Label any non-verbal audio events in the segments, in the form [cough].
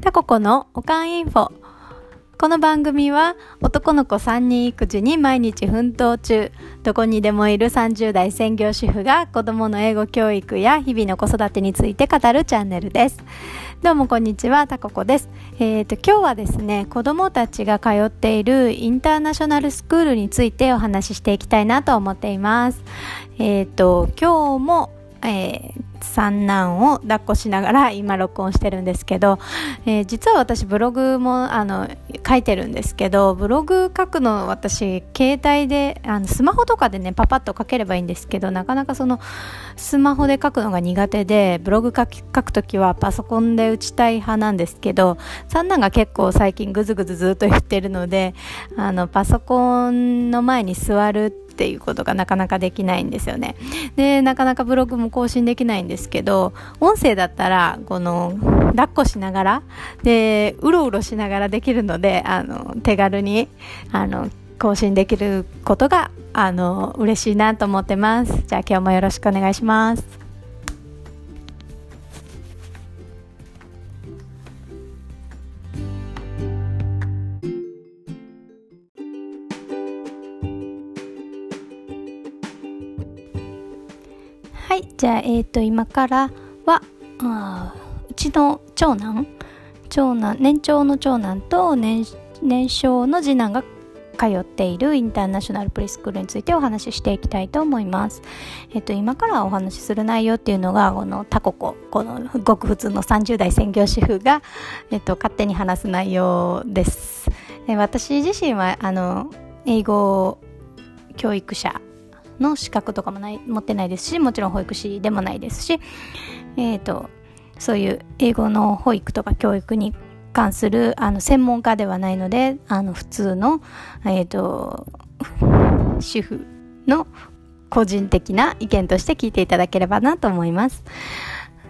タココのおかんインフォ。この番組は男の子3人育児に毎日奮闘中。どこにでもいる30代専業主婦が子供の英語教育や日々の子育てについて語るチャンネルです。どうもこんにちはタココです。えーと今日はですね子供たちが通っているインターナショナルスクールについてお話ししていきたいなと思っています。えーと今日もえー、三男を抱っこしながら今録音してるんですけど、えー、実は私ブログもあの書いてるんですけどブログ書くの私携帯であのスマホとかでねパパッと書ければいいんですけどなかなかそのスマホで書くのが苦手でブログ書き書くときはパソコンで打ちたい派なんですけど三男が結構最近グズグズずっと言ってるのであのパソコンの前に座るってていうことがなかなかできないんですよね。でなかなかブログも更新できないんですけど音声だったらこの抱っこしながらでうろうろしながらできるのであの手軽にあの更新できることがあの嬉しいなと思ってます。じゃあ今日もよろしくお願いします。じゃあえっ、ー、と今からはあうちの長男長男年長の長男と年年少の次男が通っているインターナショナルプリスクールについてお話ししていきたいと思います。えっと、今からお話しする内容っていうのが、このタココ、このごく普通の30代専業主婦が、えっと、勝手に話す内容です。え私自身は、あの、英語教育者の資格とかもない持ってないですしもちろん保育士でもないですし、えーと、そういう英語の保育とか教育に関するあの専門家ではないのであの普通の、えーと、主婦の個人的な意見として聞いていただければなと思います。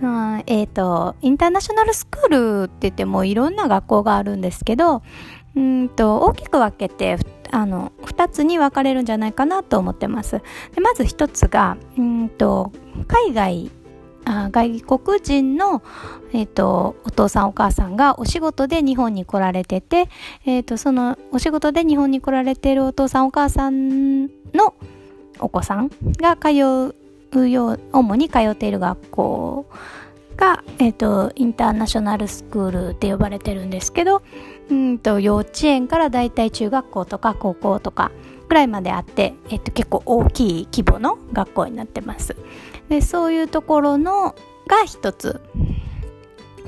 うんえっ、ー、と、インターナショナルスクールって言ってもいろんな学校があるんですけど、んと大きく分けてあの2つに分かれるんじゃないかなと思ってます。でまず1つがうんと海外あ外国人の、えーと、お父さんお母さんがお仕事で日本に来られてて、えーと、そのお仕事で日本に来られているお父さんお母さんのお子さんが通うよう主に通っている学校が、えーと、インターナショナルスクールって呼ばれてるんですけどうんと幼稚園からだいたい中学校とか高校とかぐらいまであって、えー、と結構大きい規模の学校になってます。でそういうところのが一つ。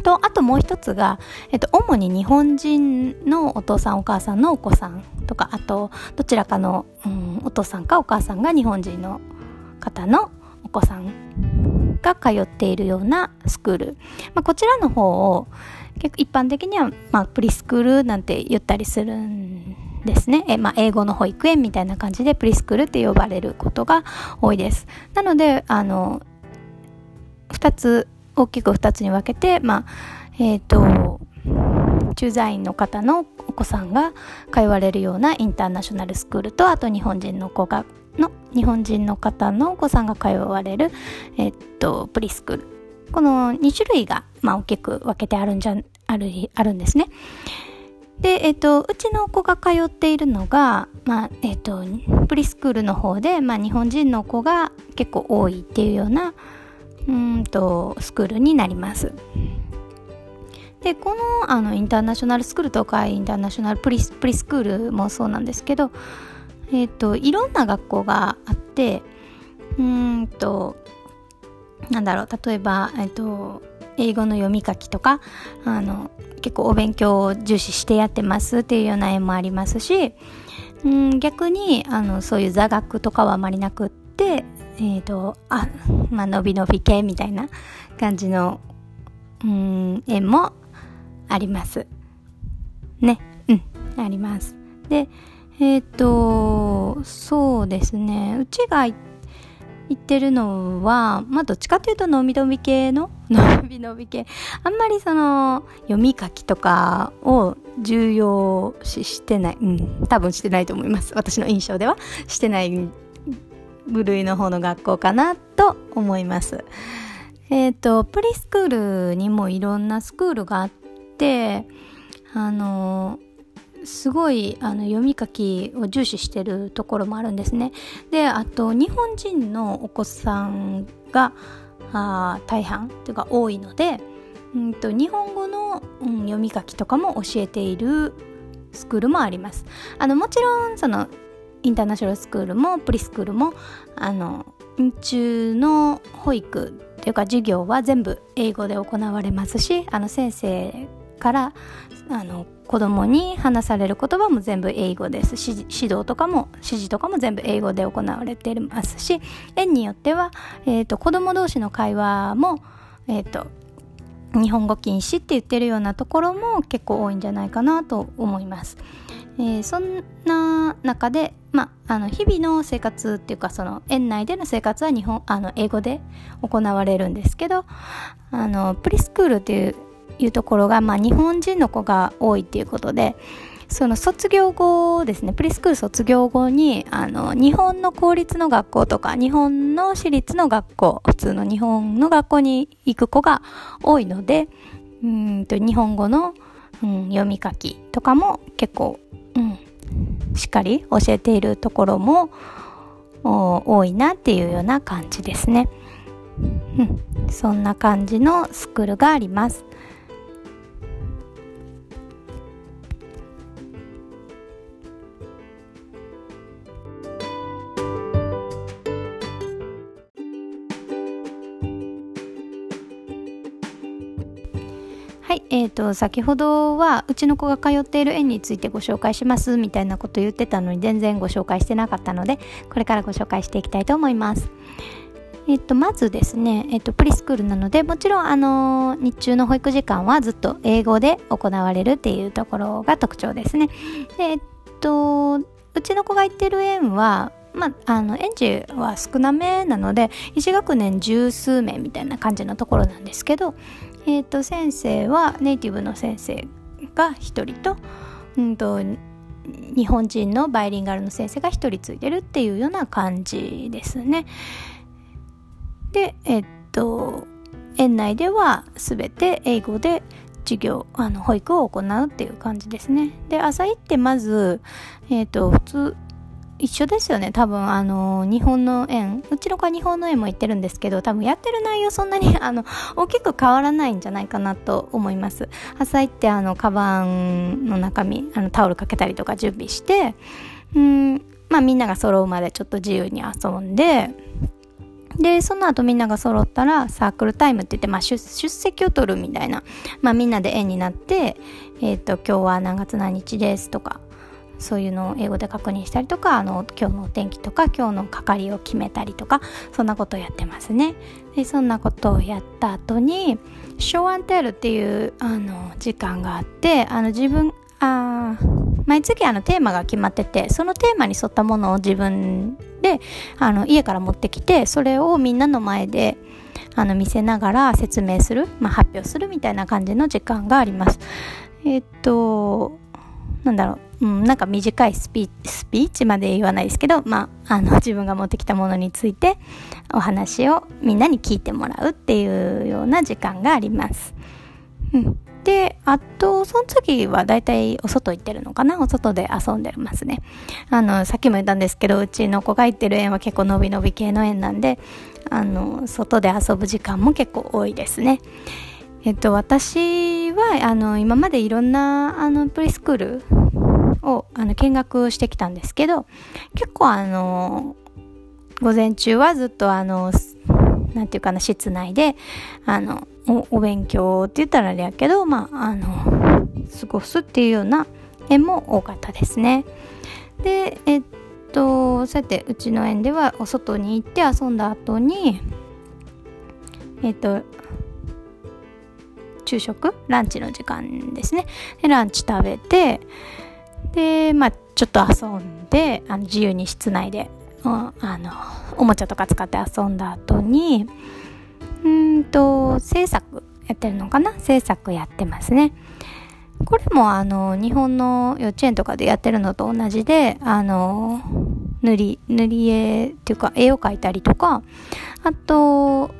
とあともう一つが、えっと、主に日本人のお父さんお母さんのお子さんとかあとどちらかの、うん、お父さんかお母さんが日本人の方のお子さんが通っているようなスクール、まあ、こちらの方を結構一般的には、まあ、プリスクールなんて言ったりするんですね。え、まあ、英語の保育園みたいな感じでプリスクールって呼ばれることが多いです。なので、あの、2つ、大きく2つに分けて、まあ、えっ、ー、と、駐在員の方のお子さんが通われるようなインターナショナルスクールとあと日本人の子がの日本人の方のお子さんが通われる、えっと、プリスクール。この2種類が、まあ、大きく分けてあるんじゃ、ある、あるんですね。で、えっと、うちの子が通っているのが、まあ、えっと、プリスクールの方で、まあ、日本人の子が結構多いっていうような、うんと、スクールになります。で、この、あの、インターナショナルスクールとか、インターナショナルプリプリスクールもそうなんですけど、え、ー、といろんな学校があってうんとなんだろう例えば、えーと、英語の読み書きとかあの結構お勉強を重視してやってますっていうような絵もありますしうん逆にあのそういう座学とかはあまりなくってえっ、ー、とあまあのびのび系みたいな感じのうん絵もありますねうんありますでえっ、ー、と、そうですね。うちが言ってるのは、まあ、どっちかというと、のびのび系の、のびのび系。あんまりその、読み書きとかを重要視してない。うん、多分してないと思います。私の印象では。してない部類の方の学校かなと思います。えっ、ー、と、プリスクールにもいろんなスクールがあって、てあのすごいあの読み書きを重視してるところもあるんですね。であと日本人のお子さんがあ大半というか多いので、うんと、日本語の、うん、読み書きとかも教えているスクールもあります。あのもちろんそのインターナショナルスクールもプリスクールもあの日中の保育っていうか授業は全部英語で行われますしあの先生からあの子供に話される言葉も全部英語です指導とかも指示とかも全部英語で行われていますし園によっては、えーと、子供同士の会話も、えーと日本語禁止って言ってるようなところも結構多いんじゃないかなと思います。えー、そんな中で、まあ、あの日々の生活っていうかその園内での生活は日本あの英語で行われるんですけどあのプリスクールっていういうところが、まあ、日本人の子が多いっていうことでその卒業後ですねプリスクール卒業後にあの日本の公立の学校とか日本の私立の学校普通の日本の学校に行く子が多いのでうんと日本語の、うん、読み書きとかも結構うん、しっかり教えているところも多いなっていうような感じですね。うん、そんな感じのスクールがあります。と、先ほどはうちの子が通っている園についてご紹介しますみたいなこと言ってたのに全然ご紹介してなかったのでこれからご紹介していきたいと思います。えっと、まずですね、えっと、プリスクールなのでもちろん、あの日中の保育時間はずっと英語で行われるっていうところが特徴ですね。でえっとうちの子が行ってる園はまあ、あの園児は少なめなので1学年十数名みたいな感じのところなんですけど、えーと、先生はネイティブの先生が1人と,、うんと、日本人のバイリンガルの先生が1人ついてるっていうような感じですね。でえっ、と園内では全て英語で授業あの保育を行うっていう感じですね。で朝行ってまず、えーと普通一緒ですよね。多分あの日本の園うちの子は日本の園も行ってるんですけど多分やってる内容そんなに [laughs] あの大きく変わらないんじゃないかなと思います。朝行ってあのカバンの中身あのタオルかけたりとか準備してうんまあみんなが揃うまでちょっと自由に遊んででその後みんなが揃ったらサークルタイムって言って、まあ、出席を取るみたいな、まあ、みんなで園になって、えっ、ー、と今日は何月何日ですとかそういうのを英語で確認したりとかあの今日のお天気とか今日の係を決めたりとかそんなことをやってますねでそんなことをやった後にショーアンテールっていうあの時間があってあの自分あ毎月あのテーマが決まっててそのテーマに沿ったものを自分であの家から持ってきてそれをみんなの前であの見せながら説明する、まあ、発表するみたいな感じの時間があります。えっとなんだろう、うん、なんか短いスピスピーチまで言わないですけど、まあ、あの、[laughs] 自分が持ってきたものについてお話をみんなに聞いてもらうっていうような時間があります。うん。で、あと、その次はだいたいお外行ってるのかな？お外で遊んでますね。あの、さっきも言ったんですけど、うちの子が行ってる園は結構のびのび系の園なんで、あの、外で遊ぶ時間も結構多いですね。えっと、私はあの今までいろんなあのプリスクールをあの見学してきたんですけど結構あの午前中はずっとあのなんていうかな室内であのお勉強って言ったらあれやけどまああの過ごすっていうような絵も多かったですね。でえっとそうやってうちの園ではお外に行って遊んだ後にえっと昼食？ランチの時間ですねでランチ食べてでまあちょっと遊んであの自由に室内であのおもちゃとか使って遊んだ後にうんと制作やってるのかな？制作やってますね。これもあの日本の幼稚園とかでやってるのと同じであの塗り塗り絵っていうか絵を描いたりとかあと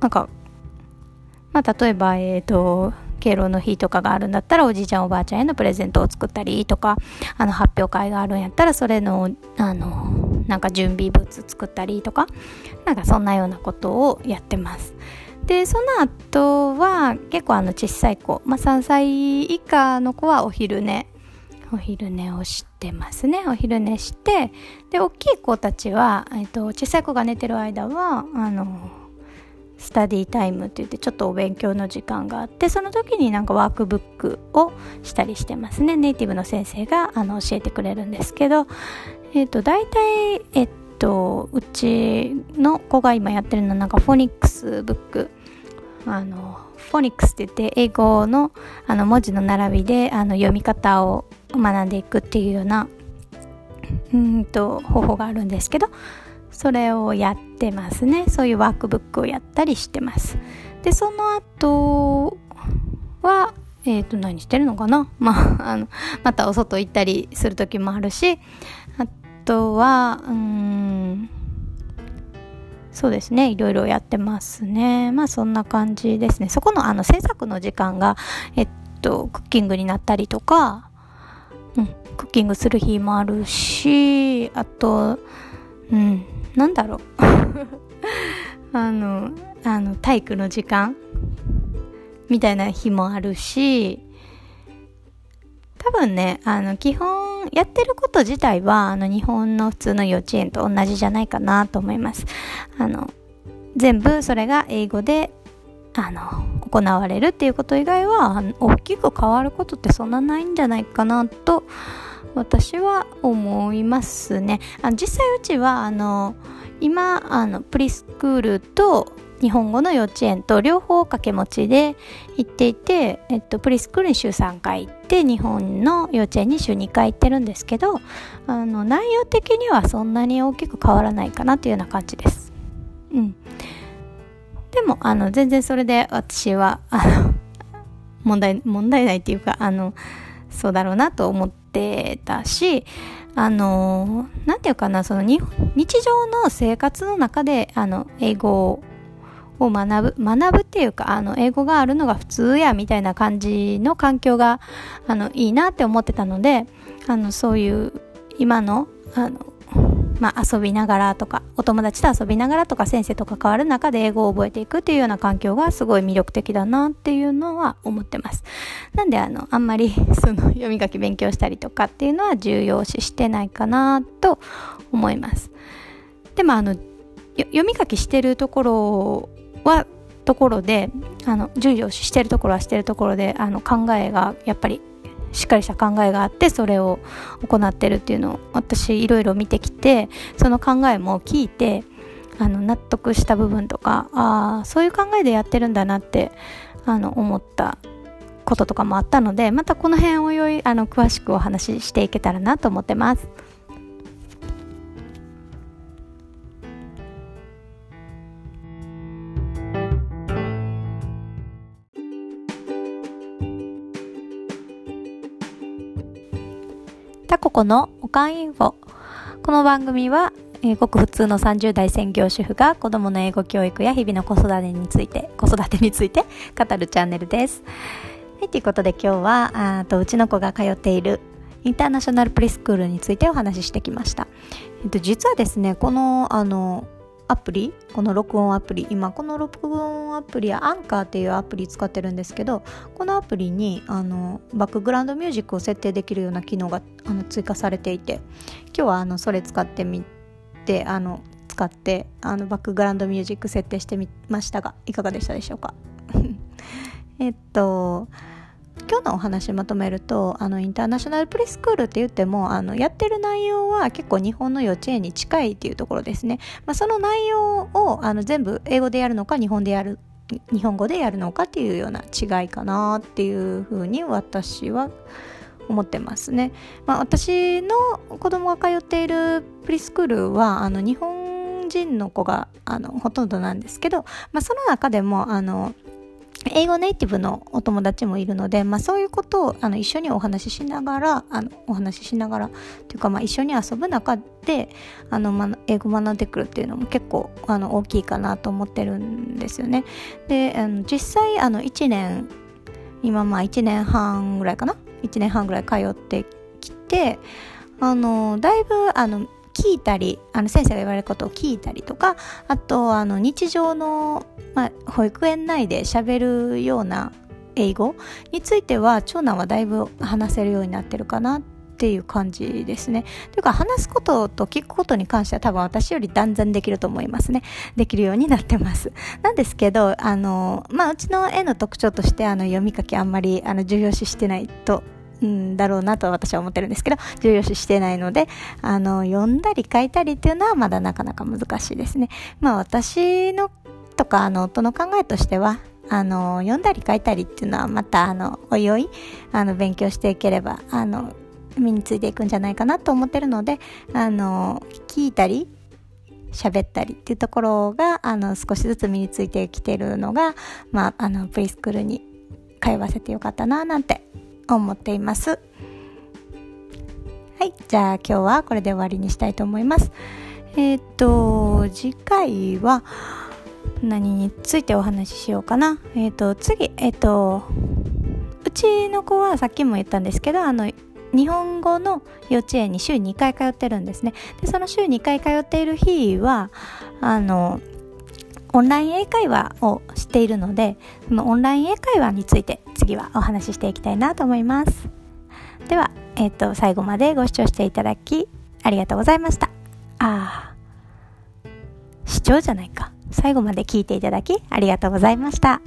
なんかまあ、例えば、えっ、ー、と、敬老の日とかがあるんだったらおじいちゃんおばあちゃんへのプレゼントを作ったりとかあの発表会があるんやったらそれのあのなんか準備物作ったりとかなんかそんなようなことをやってます。でその後は結構あの小さい子、まあ、3歳以下の子はお昼寝お昼寝をしてますね。お昼寝してで大きい子たちは、えっと、小さい子が寝てる間はあのスタディタイムって言ってちょっとお勉強の時間があってその時になんかワークブックをしたりしてますね。ネイティブの先生があの教えてくれるんですけどえっ、ー、と大体えっとうちの子が今やってるのはなんかフォニックスブック。あのフォニックスって言って英語のあの文字の並びであの読み方を学んでいくっていうようなうんと方法があるんですけどそれをやってますね。そういうワークブックをやったりしてます。でその後はえっ、ー、と何してるのかな？[laughs] まああのまたお外行ったりする時もあるしあとはうんそうですね。いろいろやってますね。まあそんな感じですね。そこのあの制作の時間がえっとクッキングになったりとかうんクッキングする日もあるしあとうんなんだろう。[laughs] あのあの体育の時間？みたいな日もあるし多分ねあの基本やってること自体はあの日本の普通の幼稚園と同じじゃないかなと思います。あの全部それが英語であの行われるっていうこと以外は大きく変わることってそんなないんじゃないかなと私は思いますねあの実際うちはあの今あのプリスクールと日本語の幼稚園と両方掛け持ちで行っていて、えっと、プリスクールに週3回行って日本の幼稚園に週2回行ってるんですけどあの内容的にはそんなに大きく変わらないかなというような感じです。うん、でもあの全然それで私はあの問題問題ないっていうかあのそうだろうなと思ってたしあの何て言うかなその日常の生活の中であの英語を学ぶ学ぶっていうかあの英語があるのが普通やみたいな感じの環境があのいいなって思ってたのであのそういう今のあのまあ、遊びながらとかお友達と遊びながらとか先生と関わる中で英語を覚えていくっていうような環境がすごい魅力的だなっていうのは思ってます。なんであのあんまりその読み書き勉強したりとかっていうのは重要視してないかなと思います。でもあの読み書きしてるところはところであの重要視してるところはしてるところであの考えがやっぱりしっかりした考えがあってそれを行ってるっていうのを私いろいろ見てきてその考えも聞いてあの納得した部分とかああそういう考えでやってるんだなってあの思ったこととかもあったのでまたこの辺をよいあの詳しくお話ししていけたらなと思ってます。タココのおかんインフォ。この番組は、えー、ごく普通の30代専業主婦が子供の英語教育や日々の子育てについて、子育てについて語るチャンネルです。はい、ということで今日は、あとうちの子が通っているインターナショナルプリスクールについてお話ししてきました。えっと、実はですね、この、あの、アプリこの録音アプリ今この録音アプリはアンカーっていうアプリ使ってるんですけどこのアプリにあのバックグラウンドミュージックを設定できるような機能があの追加されていて今日はあのそれ使ってみてあの使ってあのバックグラウンドミュージック設定してみましたがいかがでしたでしょうか？[laughs] えっと今日のお話まとめるとあのインターナショナルプリスクールって言ってもあのやってる内容は結構日本の幼稚園に近いっていうところですね、まあ、その内容をあの全部英語でやるのか日本でやる日本語でやるのかっていうような違いかなっていうふうに私は思ってますね、まあ、私の子供が通っているプリスクールはあの日本人の子があのほとんどなんですけど、まあ、その中でもあの英語ネイティブのお友達もいるので、まあ、そういうことをあの一緒にお話ししながらあのお話ししながらというか、まあ、一緒に遊ぶ中であの、ま、英語学んでくるっていうのも結構あの大きいかなと思ってるんですよね。であの実際あの1年今まあ1年半ぐらいかな？1年半ぐらい通ってきてあのだいぶあの聞いたりあの先生が言われることを聞いたりとかあとあの日常の、まあ、保育園内で喋るような英語については長男はだいぶ話せるようになってるかなっていう感じですね。というか話すことと聞くことに関しては多分私より断然できると思いますね。できるようになってます。なんですけど、あの、まあ、うちの絵の特徴としてあの読み書きあんまりあの重要視してないとんだろうなと私は思ってるんですけど重要視してないのであの読んだり書いたりっていうのはまだなかなか難しいですね。まあ私のとかあの夫の考えとしてはあの読んだり書いたりっていうのはまたあのおいおいあの勉強していければあの身についていくんじゃないかなと思ってるのであの聞いたり喋ったりっていうところがあの少しずつ身についてきてるのが、まあ、あのプリスクールに通わせてよかったななんて思っています。はいじゃあ今日はこれで終わりにしたいと思います。えっ、ー、と次回は何についてお話ししようかな。えっ、ー、と次えっ、ー、とうちの子はさっきも言ったんですけどあの日本語の幼稚園に週2回通ってるんですね。でその週2回通っている日はあのオンライン英会話をしているのでそのオンライン英会話について次はお話ししていきたいなと思います。では、えーと、最後までご視聴していただきありがとうございました。あ視聴じゃないか。最後まで聞いていただきありがとうございました。